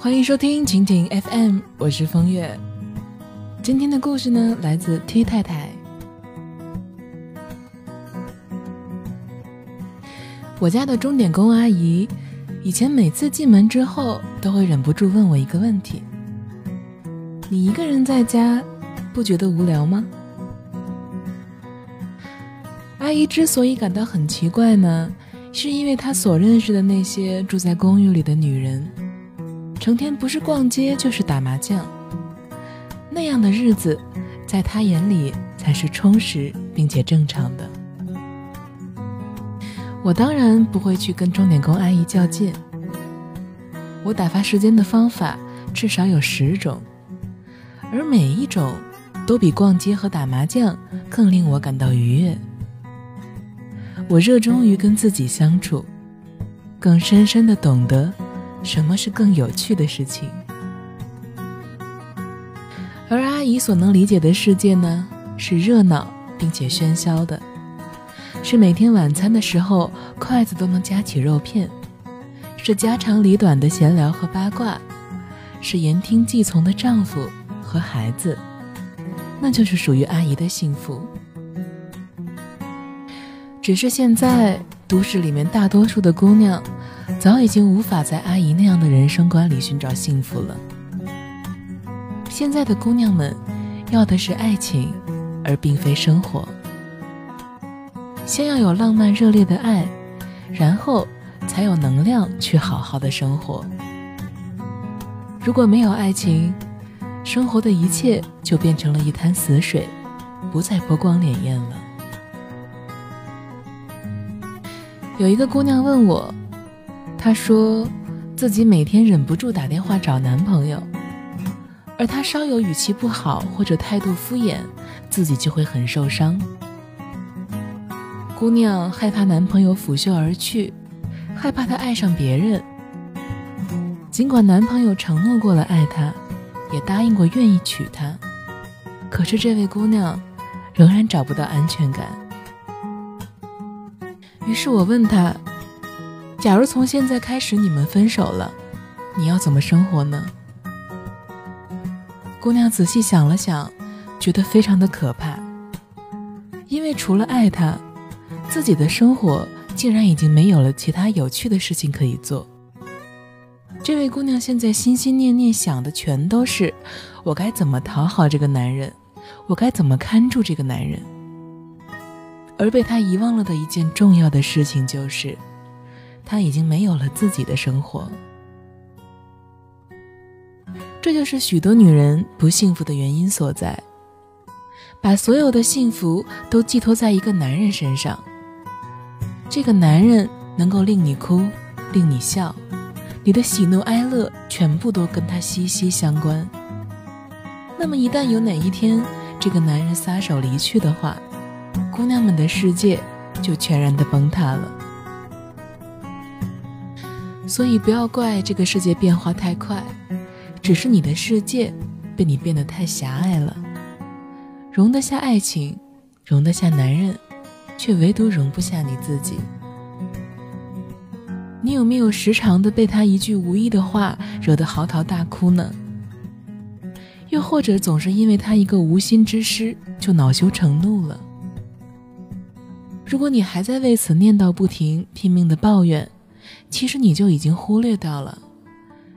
欢迎收听蜻蜓 FM，我是风月。今天的故事呢，来自 T 太太。我家的钟点工阿姨，以前每次进门之后，都会忍不住问我一个问题：“你一个人在家，不觉得无聊吗？”阿姨之所以感到很奇怪呢，是因为她所认识的那些住在公寓里的女人。成天不是逛街就是打麻将，那样的日子，在他眼里才是充实并且正常的。我当然不会去跟钟点工阿姨较劲。我打发时间的方法至少有十种，而每一种都比逛街和打麻将更令我感到愉悦。我热衷于跟自己相处，更深深的懂得。什么是更有趣的事情？而阿姨所能理解的世界呢？是热闹并且喧嚣的，是每天晚餐的时候筷子都能夹起肉片，是家长里短的闲聊和八卦，是言听计从的丈夫和孩子，那就是属于阿姨的幸福。只是现在都市里面大多数的姑娘。早已经无法在阿姨那样的人生观里寻找幸福了。现在的姑娘们要的是爱情，而并非生活。先要有浪漫热烈的爱，然后才有能量去好好的生活。如果没有爱情，生活的一切就变成了一滩死水，不再波光潋滟了。有一个姑娘问我。她说，自己每天忍不住打电话找男朋友，而他稍有语气不好或者态度敷衍，自己就会很受伤。姑娘害怕男朋友拂袖而去，害怕他爱上别人。尽管男朋友承诺过了爱她，也答应过愿意娶她，可是这位姑娘仍然找不到安全感。于是我问她。假如从现在开始你们分手了，你要怎么生活呢？姑娘仔细想了想，觉得非常的可怕，因为除了爱他，自己的生活竟然已经没有了其他有趣的事情可以做。这位姑娘现在心心念念想的全都是我该怎么讨好这个男人，我该怎么看住这个男人，而被他遗忘了的一件重要的事情就是。他已经没有了自己的生活，这就是许多女人不幸福的原因所在。把所有的幸福都寄托在一个男人身上，这个男人能够令你哭，令你笑，你的喜怒哀乐全部都跟他息息相关。那么，一旦有哪一天这个男人撒手离去的话，姑娘们的世界就全然的崩塌了。所以不要怪这个世界变化太快，只是你的世界被你变得太狭隘了，容得下爱情，容得下男人，却唯独容不下你自己。你有没有时常的被他一句无意的话惹得嚎啕大哭呢？又或者总是因为他一个无心之失就恼羞成怒了？如果你还在为此念叨不停，拼命的抱怨。其实你就已经忽略到了，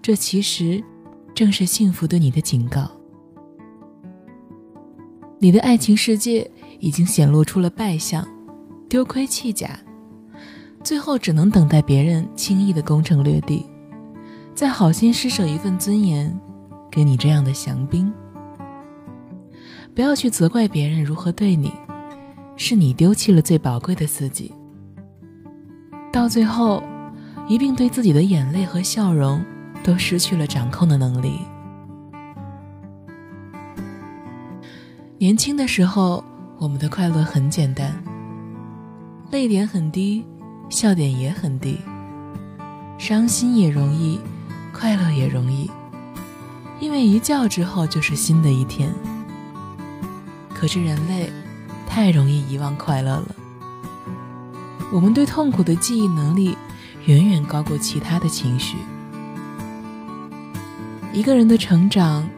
这其实正是幸福对你的警告。你的爱情世界已经显露出了败相，丢盔弃甲，最后只能等待别人轻易的攻城略地，再好心施舍一份尊严给你这样的降兵。不要去责怪别人如何对你，是你丢弃了最宝贵的自己，到最后。一并对自己的眼泪和笑容都失去了掌控的能力。年轻的时候，我们的快乐很简单，泪点很低，笑点也很低，伤心也容易，快乐也容易，因为一觉之后就是新的一天。可是人类太容易遗忘快乐了，我们对痛苦的记忆能力。远远高过其他的情绪。一个人的成长，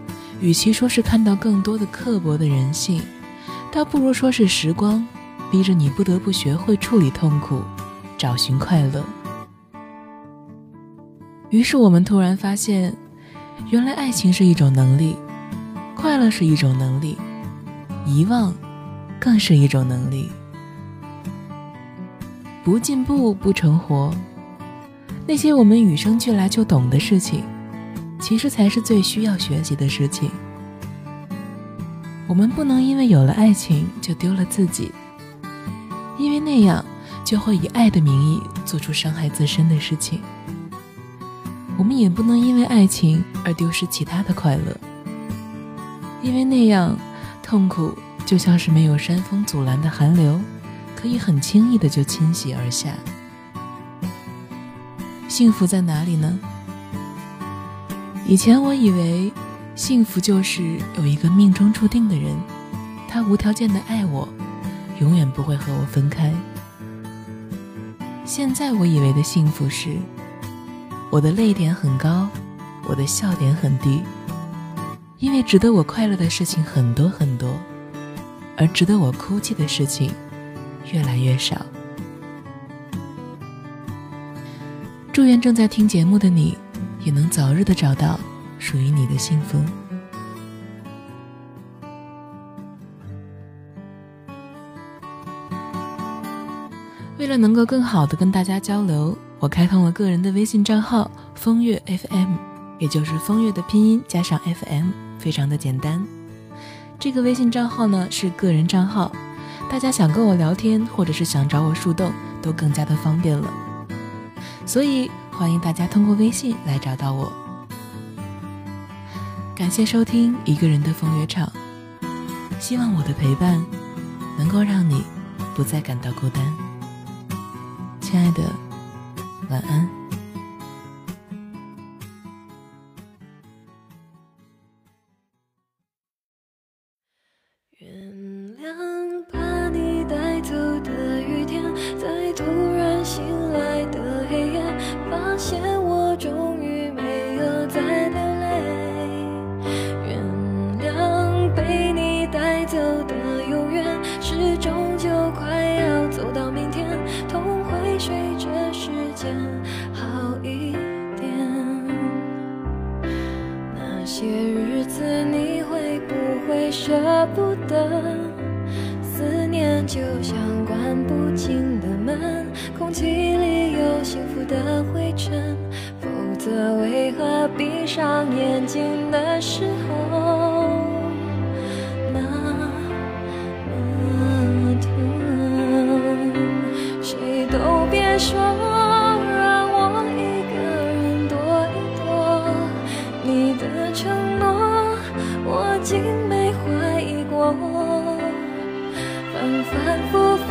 与其说是看到更多的刻薄的人性，倒不如说是时光逼着你不得不学会处理痛苦，找寻快乐。于是我们突然发现，原来爱情是一种能力，快乐是一种能力，遗忘更是一种能力。不进步不成活，那些我们与生俱来就懂的事情。其实才是最需要学习的事情。我们不能因为有了爱情就丢了自己，因为那样就会以爱的名义做出伤害自身的事情。我们也不能因为爱情而丢失其他的快乐，因为那样痛苦就像是没有山峰阻拦的寒流，可以很轻易的就侵袭而下。幸福在哪里呢？以前我以为，幸福就是有一个命中注定的人，他无条件的爱我，永远不会和我分开。现在我以为的幸福是，我的泪点很高，我的笑点很低，因为值得我快乐的事情很多很多，而值得我哭泣的事情越来越少。祝愿正在听节目的你。也能早日的找到属于你的幸福。为了能够更好的跟大家交流，我开通了个人的微信账号“风月 FM”，也就是风月的拼音加上 FM，非常的简单。这个微信账号呢是个人账号，大家想跟我聊天或者是想找我树洞，都更加的方便了。所以。欢迎大家通过微信来找到我。感谢收听一个人的风月场，希望我的陪伴能够让你不再感到孤单。亲爱的，晚安。上眼睛的时候那么疼？谁都别说让我一个人躲一躲，你的承诺我竟没怀疑过。反反复复，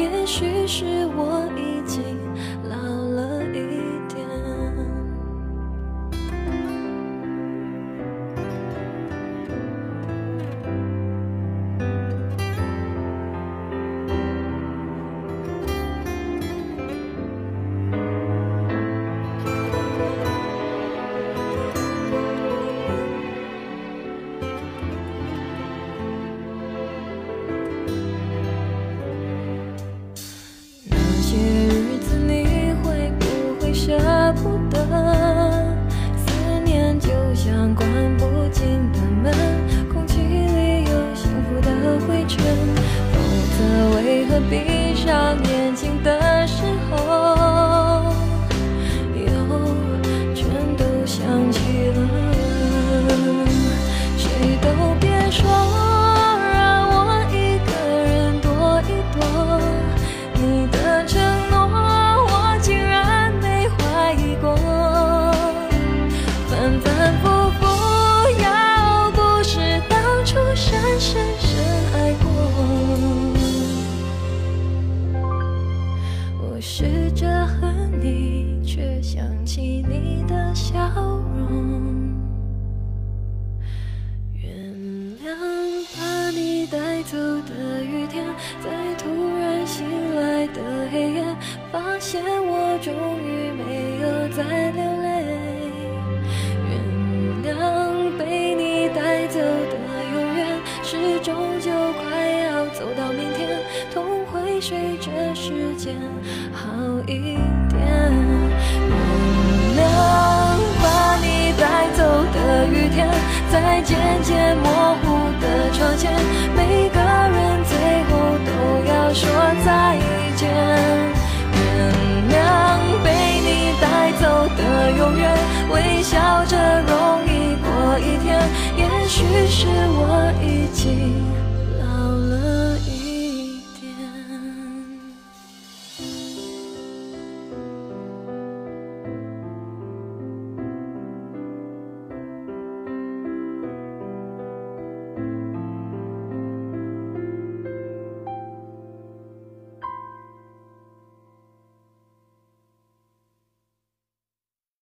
也许是我终于没有再流泪。原谅被你带走的永远，是终究快要走到明天，痛会随着时间好一点。原谅把你带走的雨天，在渐渐模笑着容易过一天。也许是我已经